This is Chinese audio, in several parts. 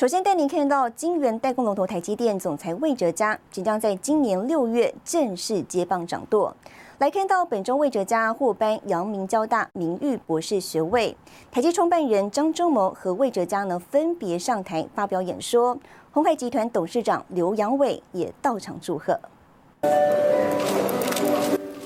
首先带您看到晶圆代工龙头台积电总裁魏哲嘉即将在今年六月正式接棒掌舵。来看到本周魏哲嘉获颁阳明交大名誉博士学位，台积创办人张忠谋和魏哲嘉呢分别上台发表演说，鸿海集团董事长刘扬伟也到场祝贺。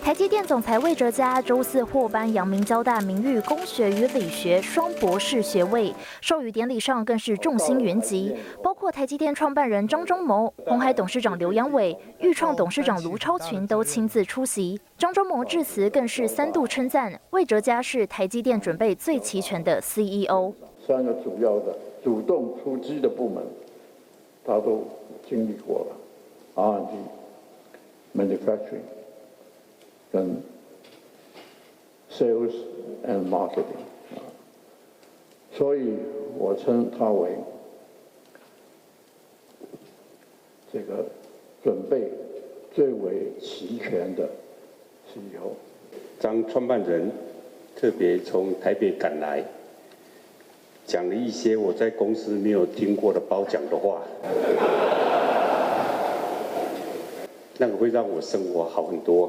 台积电总裁魏哲嘉周四获颁阳明交大名誉工学与理学双博士学位，授予典礼上更是众星云集，包括台积电创办人张忠谋、红海董事长刘扬伟、裕创董事长卢超群都亲自出席。张忠谋致辞更是三度称赞魏哲嘉是台积电准备最齐全的 CEO。三个主要的主动出击的部门，他都经历过了，R&D、Manufacturing。跟 sales and marketing 啊，所以我称他为这个准备最为齐全的 CEO。张创办人特别从台北赶来，讲了一些我在公司没有听过的褒奖的话，那个会让我生活好很多。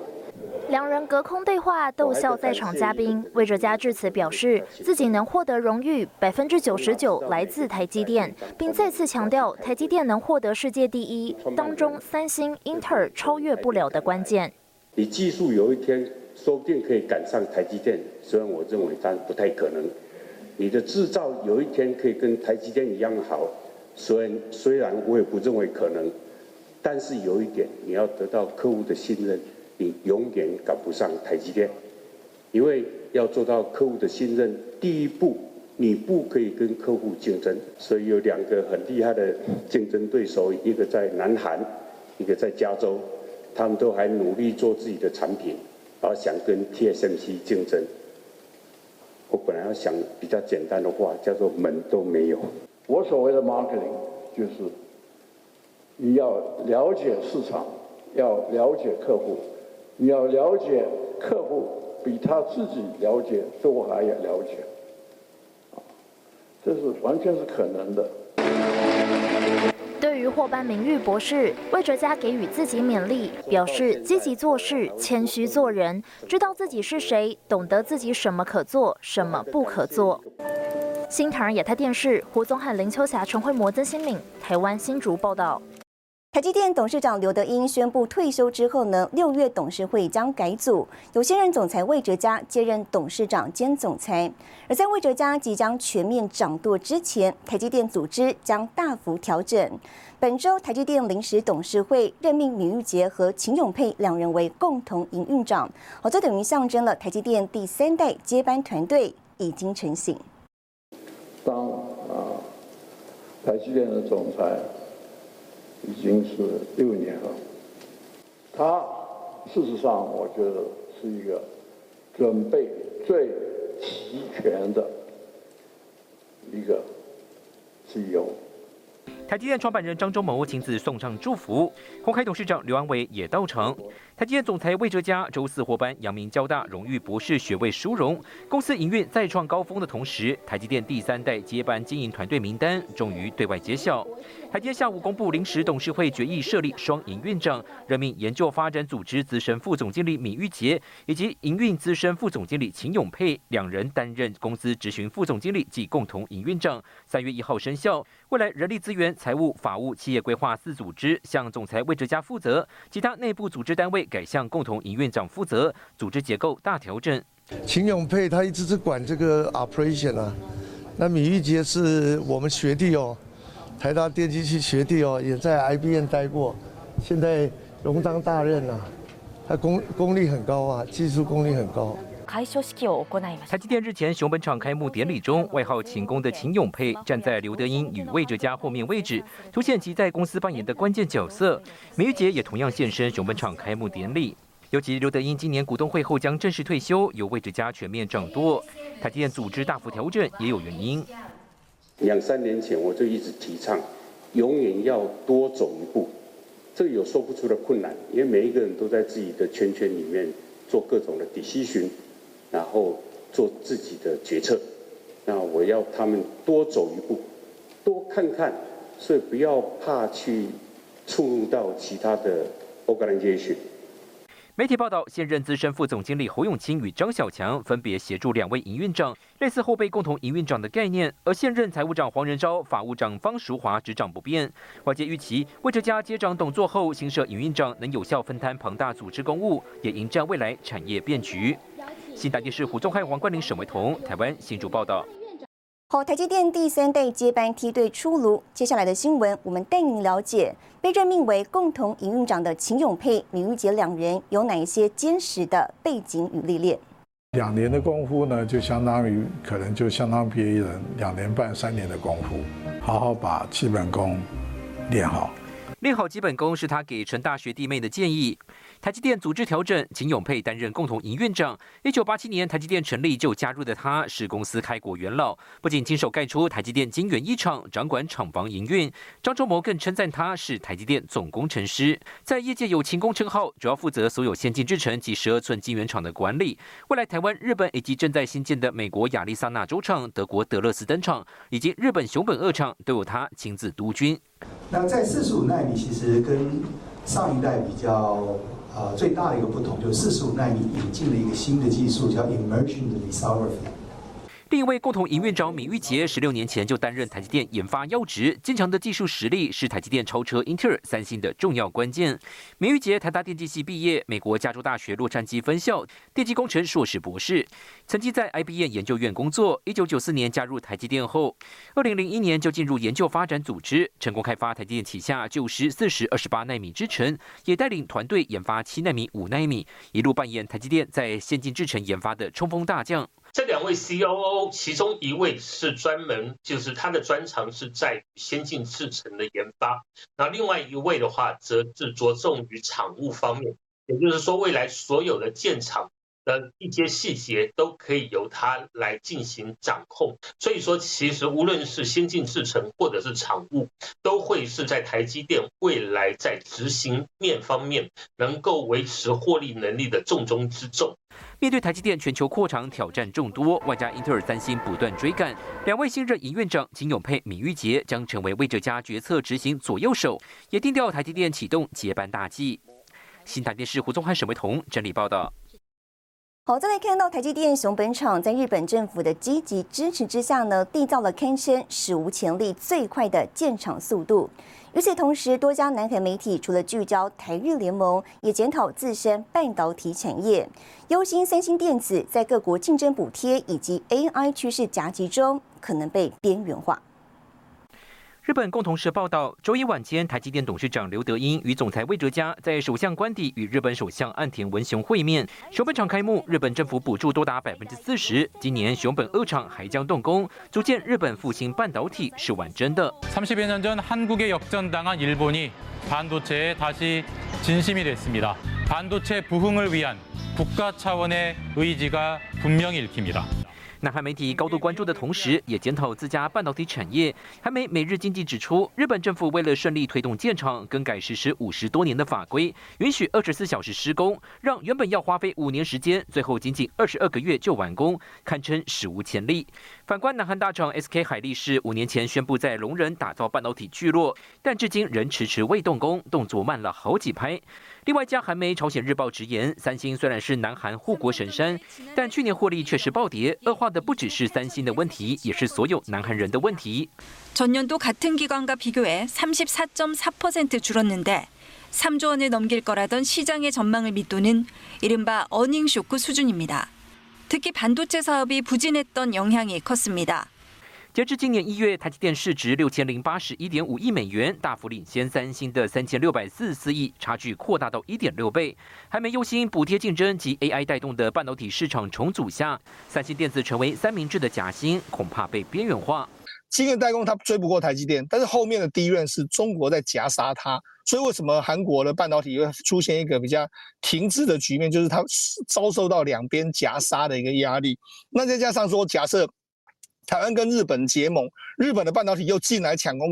两人隔空对话，逗笑在场嘉宾。魏哲嘉致辞表示，自己能获得荣誉，百分之九十九来自台积电，并再次强调台积电能获得世界第一，当中三星、英特尔超越不了的关键。你技术有一天说不定可以赶上台积电，虽然我认为但不太可能。你的制造有一天可以跟台积电一样好，虽然虽然我也不认为可能，但是有一点，你要得到客户的信任。你永远赶不上台积电，因为要做到客户的信任，第一步你不可以跟客户竞争。所以有两个很厉害的竞争对手，一个在南韩，一个在加州，他们都还努力做自己的产品，而想跟 TSMC 竞争。我本来要想比较简单的话，叫做门都没有。我所谓的 marketing 就是你要了解市场，要了解客户。你要了解客户，比他自己了解都还要了解，这是完全是可能的。对于获颁名誉博士，魏哲嘉给予自己勉励，表示积极做事，谦虚做人，知道自己是谁，懂得自己什么可做，什么不可做。新唐人亚太电视胡宗汉、林秋霞、陈慧模、曾新敏，台湾新竹报道。台积电董事长刘德英宣布退休之后呢，六月董事会将改组，有现任总裁魏哲嘉接任董事长兼总裁。而在魏哲嘉即将全面掌舵之前，台积电组织将大幅调整。本周台积电临时董事会任命闵玉杰和秦永佩两人为共同营运长，好，这等于象征了台积电第三代接班团队已经成型。当啊，台积电的总裁。已经是六年了。他事实上，我觉得是一个准备最齐全的一个 CEO。台积电创办人张忠谋亲自送上祝福，鸿海董事长刘安伟也到场。台积电总裁魏哲嘉周四获颁阳明交大荣誉博士学位殊荣，公司营运再创高峰的同时，台积电第三代接班经营团队名单终于对外揭晓。台积下午公布临时董事会决议设立双营运长，任命研究发展组织资深副总经理闵玉杰以及营运资深副总经理秦永佩两人担任公司执行副总经理及共同营运长。三月一号生效。未来人力资源、财务、法务、企业规划四组织向总裁魏哲嘉负责，其他内部组织单位改向共同营运长负责，组织结构大调整。秦永佩他一直是管这个 operation 啊，那米玉杰是我们学弟哦，台大电机系学弟哦，也在 IBM 待过，现在荣当大任啊，他功功力很高啊，技术功力很高。台积电日前熊本厂开幕典礼中，外号“秦工”的秦永佩站在刘德英与魏哲嘉后面位置，凸显其在公司扮演的关键角色。梅玉杰也同样现身熊本厂开幕典礼。尤其刘德英今年股东会后将正式退休，由魏哲家全面掌舵。台积电组织大幅调整也有原因。两三年前我就一直提倡，永远要多走一步。这有说不出的困难，因为每一个人都在自己的圈圈里面做各种的 decision，然后做自己的决策。那我要他们多走一步，多看看，所以不要怕去触入到其他的 organization。媒体报道，现任资深副总经理侯永清与张小强分别协助两位营运长，类似后备共同营运长的概念。而现任财务长黄仁昭、法务长方淑华执掌不变。外界预期，魏哲家接掌董座后，新设营运长能有效分摊庞大组织公务，也迎战未来产业变局。新台电视胡宗汉、王冠玲、沈维彤，台湾新竹报道。好，台积电第三代接班梯队出炉。接下来的新闻，我们带您了解被任命为共同营运长的秦永佩、闵玉杰两人有哪一些坚实的背景与历练。两年的功夫呢，就相当于可能就相当别人两年半、三年的功夫，好好把基本功练好。练好基本功是他给陈大学弟妹的建议。台积电组织调整，秦永佩担任共同营运长。一九八七年台积电成立就加入的他，是公司开国元老，不仅亲手盖出台积电金源一厂，掌管厂房营运。张忠谋更称赞他是台积电总工程师，在业界有勤工称号，主要负责所有先进制程及十二寸晶圆厂的管理。未来台湾、日本以及正在新建的美国亚利桑那州厂、德国德勒斯登厂以及日本熊本二厂，都有他亲自督军。那在四十五纳米，其实跟上一代比较。呃，最大的一个不同就是四十五纳米引进了一个新的技术，叫 Immersion Lithography。另一位共同营运长闵玉杰，十六年前就担任台积电研发要职，坚强的技术实力是台积电超车英特尔、三星的重要关键。闵玉杰台大电机系毕业，美国加州大学洛杉矶分校电机工程硕士博士，曾经在 IBM 研究院工作。一九九四年加入台积电后，二零零一年就进入研究发展组织，成功开发台积电旗下旧时四十二十八纳米制程，也带领团队研发七纳米、五纳米，一路扮演台积电在先进制程研发的冲锋大将。这两位 C.O.O，其中一位是专门，就是他的专长是在先进制程的研发，那另外一位的话，则是着重于产物方面，也就是说，未来所有的建厂的一些细节都可以由他来进行掌控。所以说，其实无论是先进制程或者是厂务，都会是在台积电未来在执行面方面能够维持获利能力的重中之重。面对台积电全球扩厂挑战众多，外加英特尔、三星不断追赶，两位新任营院长金永佩、闵玉杰将成为魏哲家决策执行左右手，也定调台积电启动接班大计。新台电视胡宗汉、沈维彤整理报道。好，再来看到台积电熊本厂在日本政府的积极支持之下呢，缔造了堪称史无前例最快的建厂速度。与此同时，多家南韩媒体除了聚焦台日联盟，也检讨自身半导体产业，忧心三星电子在各国竞争补贴以及 AI 趋势夹击中，可能被边缘化。日本共同社报道，周一晚间，台积电董事长刘德英与总裁魏哲嘉在首相官邸与日本首相岸田文雄会面。熊本厂开幕，日本政府补助多达百分之四十。今年熊本二厂还将动工，足见日本复兴半导体是完真的。三十年전한국에역전당한일본이반도체에다시진심이됐습니다반도체부흥을위한국가차원의의지가분명히읽힙니다 南韩媒体高度关注的同时，也检讨自家半导体产业。韩媒《每日经济》指出，日本政府为了顺利推动建厂，更改实施五十多年的法规，允许二十四小时施工，让原本要花费五年时间，最后仅仅二十二个月就完工，堪称史无前例。反观南韩大厂 SK 海力士，五年前宣布在龙仁打造半导体聚落，但至今仍迟迟未动工，动作慢了好几拍。另外一家韩媒《朝鲜日报》直言，三星虽然是南韩护国神山，但去年获利确实暴跌，恶化的不只是三星的问题，也是所有南韩人的问题。전년도같은기간과비교해34.4%줄었는데3조원을넘길거라던시장의전망을믿도는이른바어닝쇼크수준입니다 특히반도체사업이부진했던영향이컸습니다截至今年一月，台积电市值六千零八十一点五亿美元，大幅领先三星的三千六百四十四亿，差距扩大到一点六倍。还没忧心补贴竞争及 AI 带动的半导体市场重组下，三星电子成为三明治的夹心，恐怕被边缘化。 晶圆代工它追不过台积电，但是后面的第一任是中国在夹杀它，所以为什么韩国的半导体会出现一个比较停滞的局面，就是它遭受到两边夹杀的一个压力。那再加上说，假设台湾跟日本结盟，日本的半导体又进来抢攻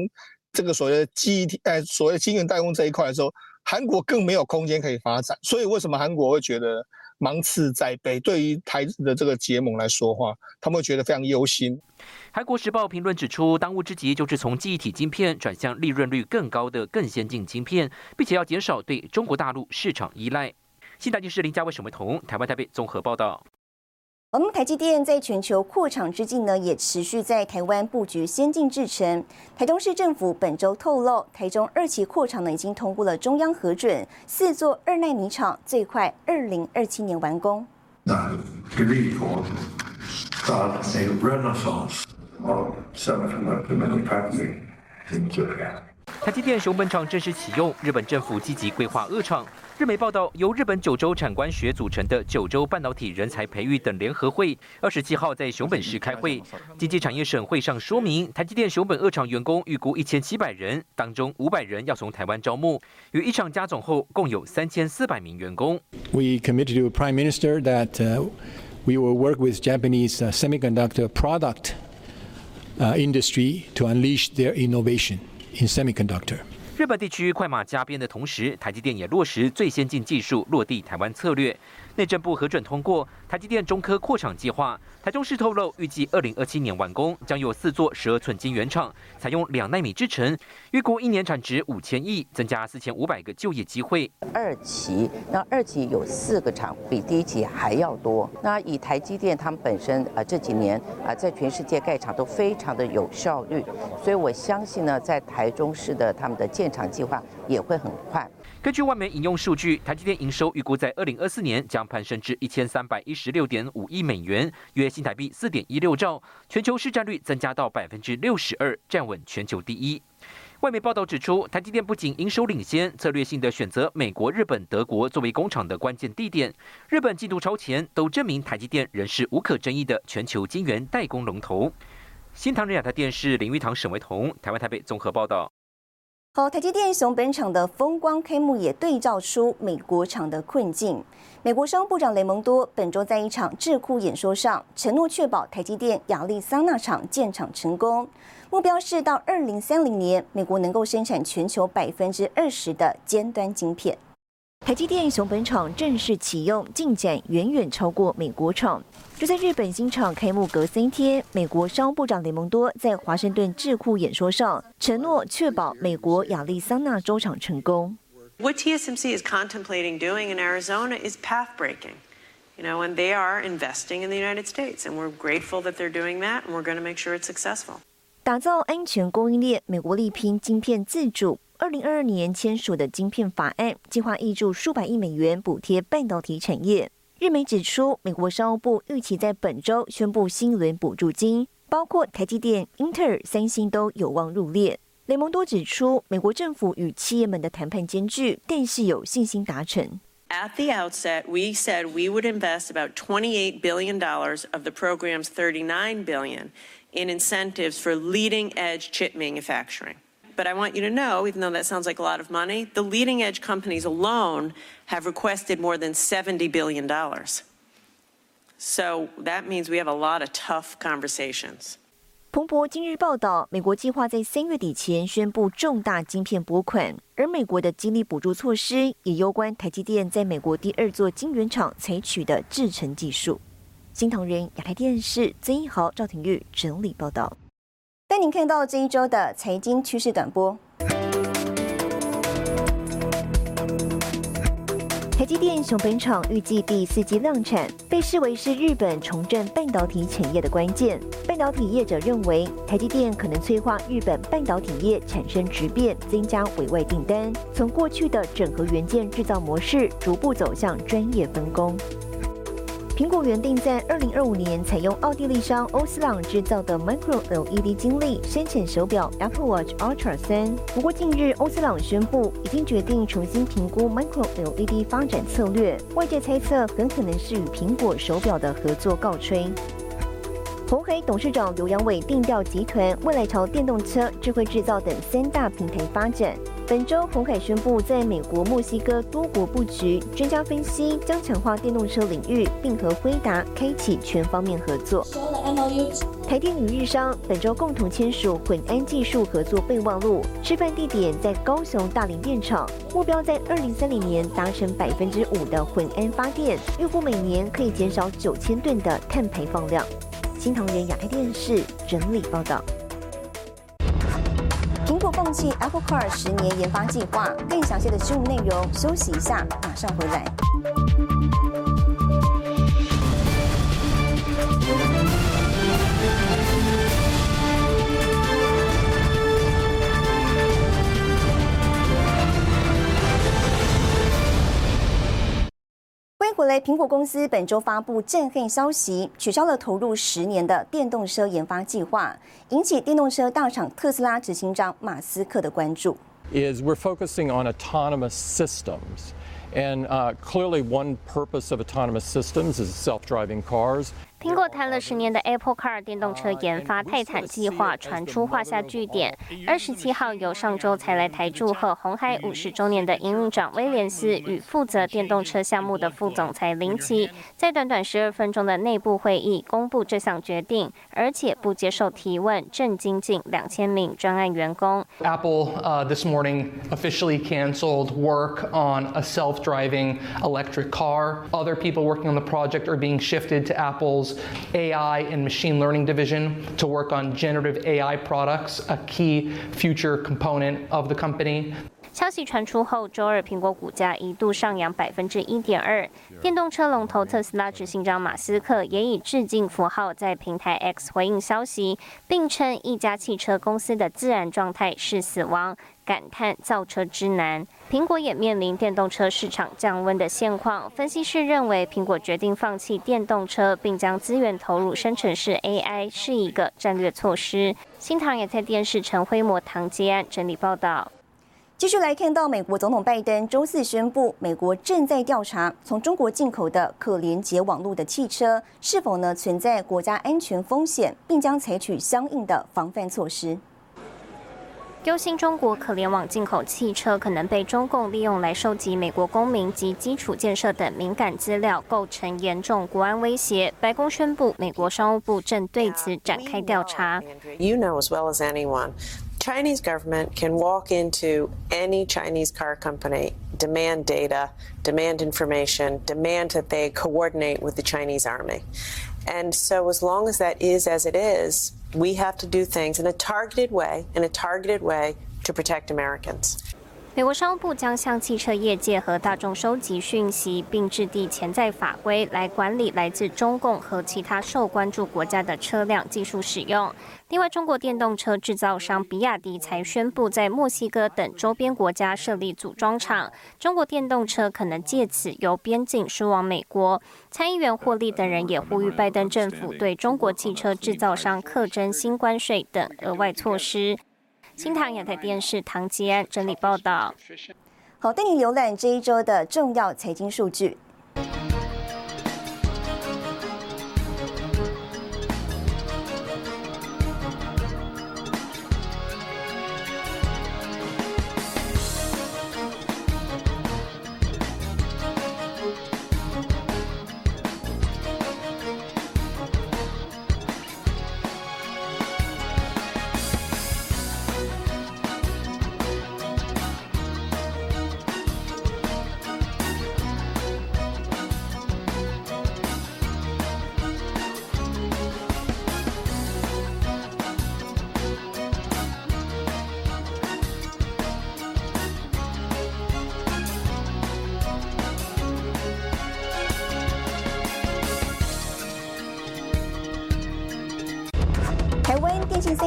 这个所谓的基体，哎，所谓晶圆代工这一块的时候，韩国更没有空间可以发展。所以为什么韩国会觉得？芒刺在背，对于台的这个结盟来说话，他们会觉得非常忧心。韩国时报评论指出，当务之急就是从记忆体晶片转向利润率更高的更先进晶片，并且要减少对中国大陆市场依赖。新台电视林家伟、沈伟彤，台湾台北综合报道。我们台积电在全球扩厂之际呢，也持续在台湾布局先进制程。台中市政府本周透露，台中二期扩厂呢已经通过了中央核准，四座二奈米厂最快二零二七年完工。台积电熊本厂正式启用，日本政府积极规划二厂。日媒报道，由日本九州产官学组成的九州半导体人才培育等联合会，二十七号在熊本市开会。经济产业省会上说明，台积电熊本二厂员工预估一千七百人，当中五百人要从台湾招募。与一厂加总后，共有三千四百名员工。We committed to Prime Minister that we will work with Japanese semiconductor product industry to unleash their innovation in semiconductor. 日本地区快马加鞭的同时，台积电也落实最先进技术落地台湾策略。内政部核准通过台积电中科扩厂计划。台中市透露，预计二零二七年完工，将有四座十二寸晶圆厂，采用两纳米制程，预估一年产值五千亿，增加四千五百个就业机会。二期，那二期有四个厂，比第一期还要多。那以台积电他们本身啊这几年啊在全世界盖厂都非常的有效率，所以我相信呢，在台中市的他们的建厂计划也会很快。根据外媒引用数据，台积电营收预估在二零二四年将攀升至一千三百一十六点五亿美元，约新台币四点一六兆，全球市占率增加到百分之六十二，站稳全球第一。外媒报道指出，台积电不仅营收领先，策略性的选择美国、日本、德国作为工厂的关键地点，日本进度超前，都证明台积电仍是无可争议的全球晶圆代工龙头。新唐人亚太电视林玉堂、沈维彤，台湾台北综合报道。好，台积电熊本场的风光开幕也对照出美国厂的困境。美国商务部长雷蒙多本周在一场智库演说上承诺，确保台积电亚利桑那厂建厂成功，目标是到二零三零年，美国能够生产全球百分之二十的尖端晶片。台积电熊本厂正式启用，进展远远超过美国厂。就在日本新厂开幕隔三天，美国商务部长雷蒙多在华盛顿智库演说上承诺，确保美国亚利桑那州厂成功。What TSMC is contemplating doing in Arizona is path breaking, you know, and they are investing in the United States, and we're grateful that they're doing that, and we're going to make sure it's successful. 打造安全供应链，美国力拼晶片自主。二零二二年签署的晶片法案计划挹注数百亿美元补贴半导体产业。日媒指出，美国商务部预期在本周宣布新一轮补助金，包括台积电、英特尔、三星都有望入列。雷蒙多指出，美国政府与企业们的谈判艰巨，但是有信心达成。At the outset, we said we would invest about $28 billion of the program's $39 billion in incentives for leading-edge chip manufacturing. But I want you to know, even though that sounds like a lot of money, the leading edge companies alone have requested more than $70 billion. So that means we have a lot of tough conversations. 彭博今日报道，美国计划在三月底前宣布重大晶片拨款，而美国的激励补助措施也攸关台积电在美国第二座晶圆厂采取的制程技术。新唐人亚太电视曾一豪、赵廷玉整理报道。带您看到这一周的财经趋势短波。台积电熊本厂预计第四季量产，被视为是日本重振半导体产业的关键。半导体业者认为，台积电可能催化日本半导体业产生质变，增加委外订单，从过去的整合元件制造模式，逐步走向专业分工。苹果原定在二零二五年采用奥地利商欧司朗制造的 Micro LED 晶粒生产手表 Apple Watch Ultra 三。不过近日欧司朗宣布已经决定重新评估 Micro LED 发展策略，外界猜测很可能是与苹果手表的合作告吹。红海董事长刘扬伟定调集团未来朝电动车、智慧制造等三大平台发展。本周，红海宣布在美国、墨西哥多国布局，专家分析将强化电动车领域，并和辉达开启全方面合作。台电与日商本周共同签署混安技术合作备忘录，示范地点在高雄大林电厂，目标在二零三零年达成百分之五的混安发电，预估每年可以减少九千吨的碳排放量。新唐人亚太电视整理报道。Apple Car 十年研发计划，更详细的新闻内容，休息一下，马上回来。苹果公司本周发布震撼消息，取消了投入十年的电动车研发计划，引起电动车大厂特斯拉执行长马斯克的关注。Is we're focusing on autonomous systems, and uh, clearly one purpose of autonomous systems is self-driving cars. 苹果谈了十年的 Apple Car 电动车研发泰坦计划传出画下句点。二十七号由上周才来台祝贺红海五十周年的营运长威廉斯与负责电动车项目的副总裁林奇，在短短十二分钟的内部会议公布这项决定，而且不接受提问，震惊近两千名专案员工。Apple uh, this morning officially canceled work on a self-driving electric car. Other people working on the project are being shifted to Apple's AI and machine learning division to work on generative AI products, a key future component of the company. 消息传出后，周二苹果股价一度上扬百分之一点二。电动车龙头特斯拉执行长马斯克也以致敬符号在平台 X 回应消息，并称一家汽车公司的自然状态是死亡。感叹造车之难，苹果也面临电动车市场降温的现况。分析师认为，苹果决定放弃电动车，并将资源投入生成式 AI 是一个战略措施。新唐也在电视陈辉模唐杰安整理报道。继续来看到，美国总统拜登周四宣布，美国正在调查从中国进口的可连接网络的汽车是否呢存在国家安全风险，并将采取相应的防范措施。忧心中国可联网进口汽车可能被中共利用来收集美国公民及基础建设等敏感资料，构成严重国安威胁。白宫宣布，美国商务部正对此展开调查。You know as well as anyone. Chinese government can walk into any Chinese car company, demand data, demand information, demand that they coordinate with the Chinese army. And so as long as that is as it is, we have to do things in a targeted way, in a targeted way to protect Americans. 美国商务部将向汽车业界和大众收集讯息，并制定潜在法规来管理来自中共和其他受关注国家的车辆技术使用。 另外，中国电动车制造商比亚迪才宣布在墨西哥等周边国家设立组装厂，中国电动车可能借此由边境输往美国。参议员霍利等人也呼吁拜登政府对中国汽车制造商课征新关税等额外措施。新唐亚太电视唐吉安整理报道。好，带你浏览这一周的重要财经数据。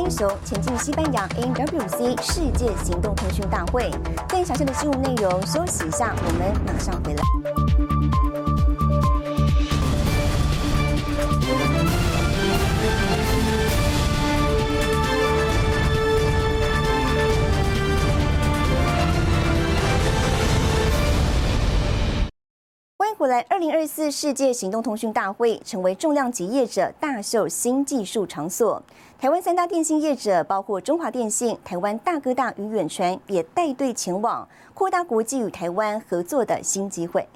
英雄前进西班牙，NWC 世界行动通讯大会，更详细的新闻内容，休息一下，我们马上回来。世界行动通讯大会成为重量级业者大秀新技术场所。台湾三大电信业者，包括中华电信、台湾大哥大与远传，也带队前往，扩大国际与台湾合作的新机会。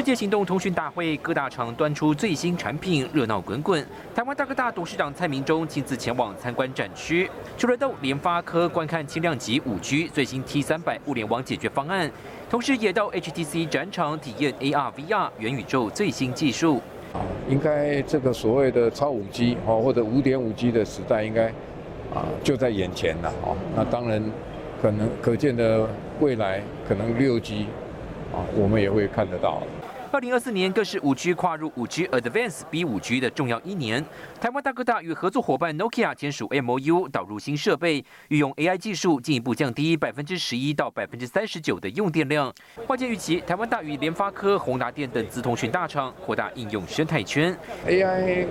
世界行动通讯大会，各大厂端出最新产品，热闹滚滚。台湾大哥大董事长蔡明忠亲自前往参观展区，除了到联发科观看轻量级五 G 最新 T 三百物联网解决方案，同时也到 HTC 展场体验 AR、VR 元宇宙最新技术。应该这个所谓的超五 G 哦，或者五点五 G 的时代，应该啊就在眼前了哦。那当然，可能可见的未来，可能六 G 啊，我们也会看得到。二零二四年更是五 G 跨入五 G Advanced B 五 G 的重要一年。台湾大哥大与合作伙伴 Nokia 签署 MOU，导入新设备，运用 AI 技术，进一步降低百分之十一到百分之三十九的用电量。外界预期，台湾大与联发科、宏达电等资通讯大厂扩大应用生态圈。AI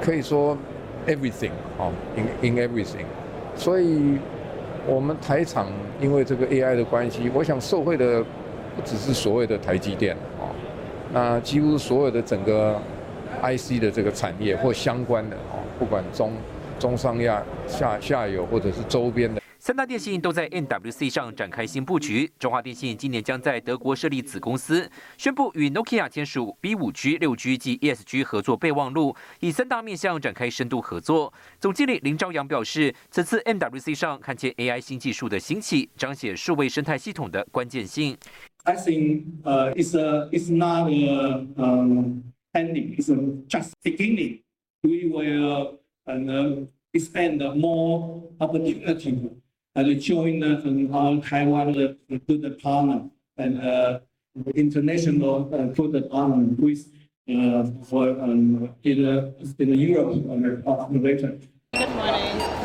可以说 everything 哦，in in everything。所以，我们台厂因为这个 AI 的关系，我想受惠的。不只是所谓的台积电哦，那几乎所有的整个 IC 的这个产业或相关的哦，不管中中上亚下下游或者是周边的。三大电信都在 NWC 上展开新布局。中华电信今年将在德国设立子公司，宣布与 Nokia 签署 B5G、6G 及 ESG 合作备忘录，以三大面向展开深度合作。总经理林朝阳表示，此次 NWC 上看见 AI 新技术的兴起，彰显数位生态系统的关键性。I think uh, it's a it's not a um, ending. It's a just beginning. We will uh, expand more opportunity and join uh, our Taiwan uh, good partner and uh, international uh, good partner with uh, for um, in, uh, in Europe uh, later. Good morning.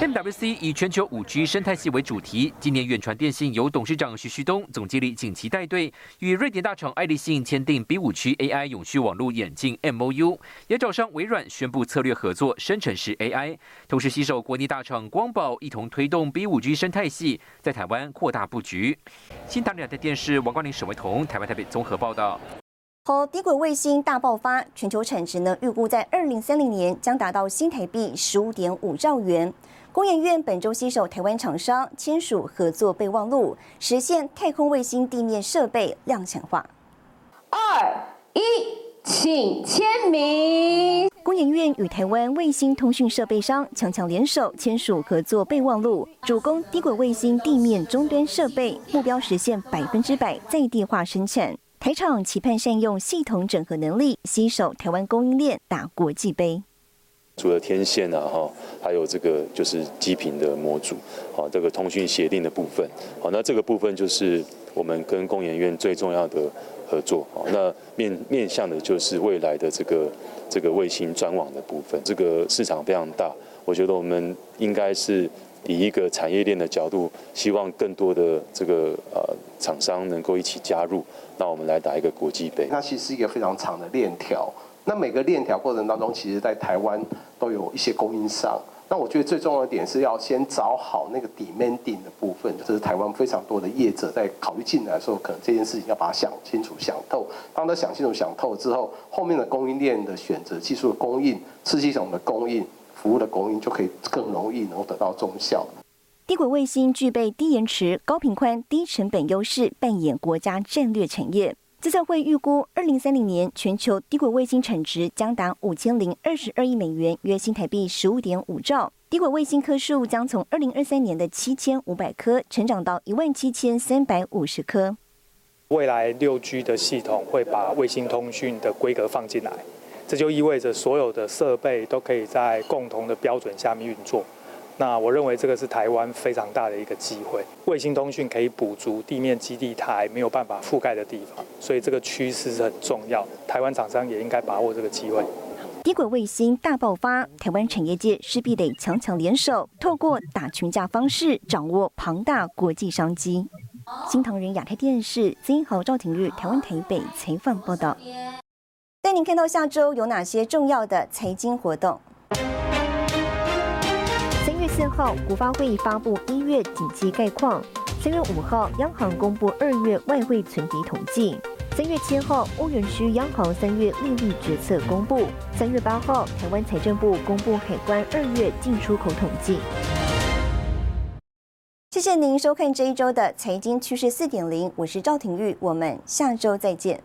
MWC 以全球五 G 生态系为主题，今年远传电信由董事长徐旭东、总经理景琦带队，与瑞典大厂爱立信签订 B 五 G AI 永续网络眼镜 MOU，也找上微软宣布策略合作生成式 AI，同时携手国内大厂光宝一同推动 B 五 G 生态系在台湾扩大布局。新唐两台电视王冠林、沈维彤，台湾台北综合报道。和低轨卫星大爆发，全球产值呢预估在二零三零年将达到新台币十五点五兆元。工研院本周携手台湾厂商签署合作备忘录，实现太空卫星地面设备量产化。二一，请签名。工研院与台湾卫星通讯设备商强强联手签署合作备忘录，主攻低轨卫星地面终端设备，目标实现百分之百在地化生产。台厂期盼善用系统整合能力，携手台湾供应链打国际杯。除了天线啊，哈，还有这个就是基频的模组，好，这个通讯协定的部分，好，那这个部分就是我们跟工研院最重要的合作，好，那面面向的就是未来的这个这个卫星专网的部分，这个市场非常大，我觉得我们应该是以一个产业链的角度，希望更多的这个呃厂商能够一起加入，那我们来打一个国际杯。它其实是一个非常长的链条。那每个链条过程当中，其实在台湾都有一些供应商。那我觉得最重要的点是要先找好那个 demanding 的部分，这是台湾非常多的业者在考虑进来的时候，可能这件事情要把它想清楚、想透。当他想清楚、想透之后，后面的供应链的选择、技术的供应、次系统的供应、服务的供应，就可以更容易能得到中效。低轨卫星具备低延迟、高频宽、低成本优势，扮演国家战略产业。资策会预估，二零三零年全球低轨卫星产值将达五千零二十二亿美元，约新台币十五点五兆。低轨卫星颗数将从二零二三年的七千五百颗，成长到一万七千三百五十颗。未来六 G 的系统会把卫星通讯的规格放进来，这就意味着所有的设备都可以在共同的标准下面运作。那我认为这个是台湾非常大的一个机会，卫星通讯可以补足地面基地台没有办法覆盖的地方，所以这个趋势是很重要，台湾厂商也应该把握这个机会。低轨卫星大爆发，台湾产业界势必得强强联手，透过打群架方式掌握庞大国际商机。新唐人亚太电视曾豪赵廷玉台湾台北采访报道，带您看到下周有哪些重要的财经活动。四号，国发会发布一月景气概况。三月五号，央行公布二月外汇存底统计。三月七号，欧元区央行三月利率决策公布。三月八号，台湾财政部公布海关二月进出口统计。谢谢您收看这一周的财经趋势四点零，我是赵廷玉，我们下周再见。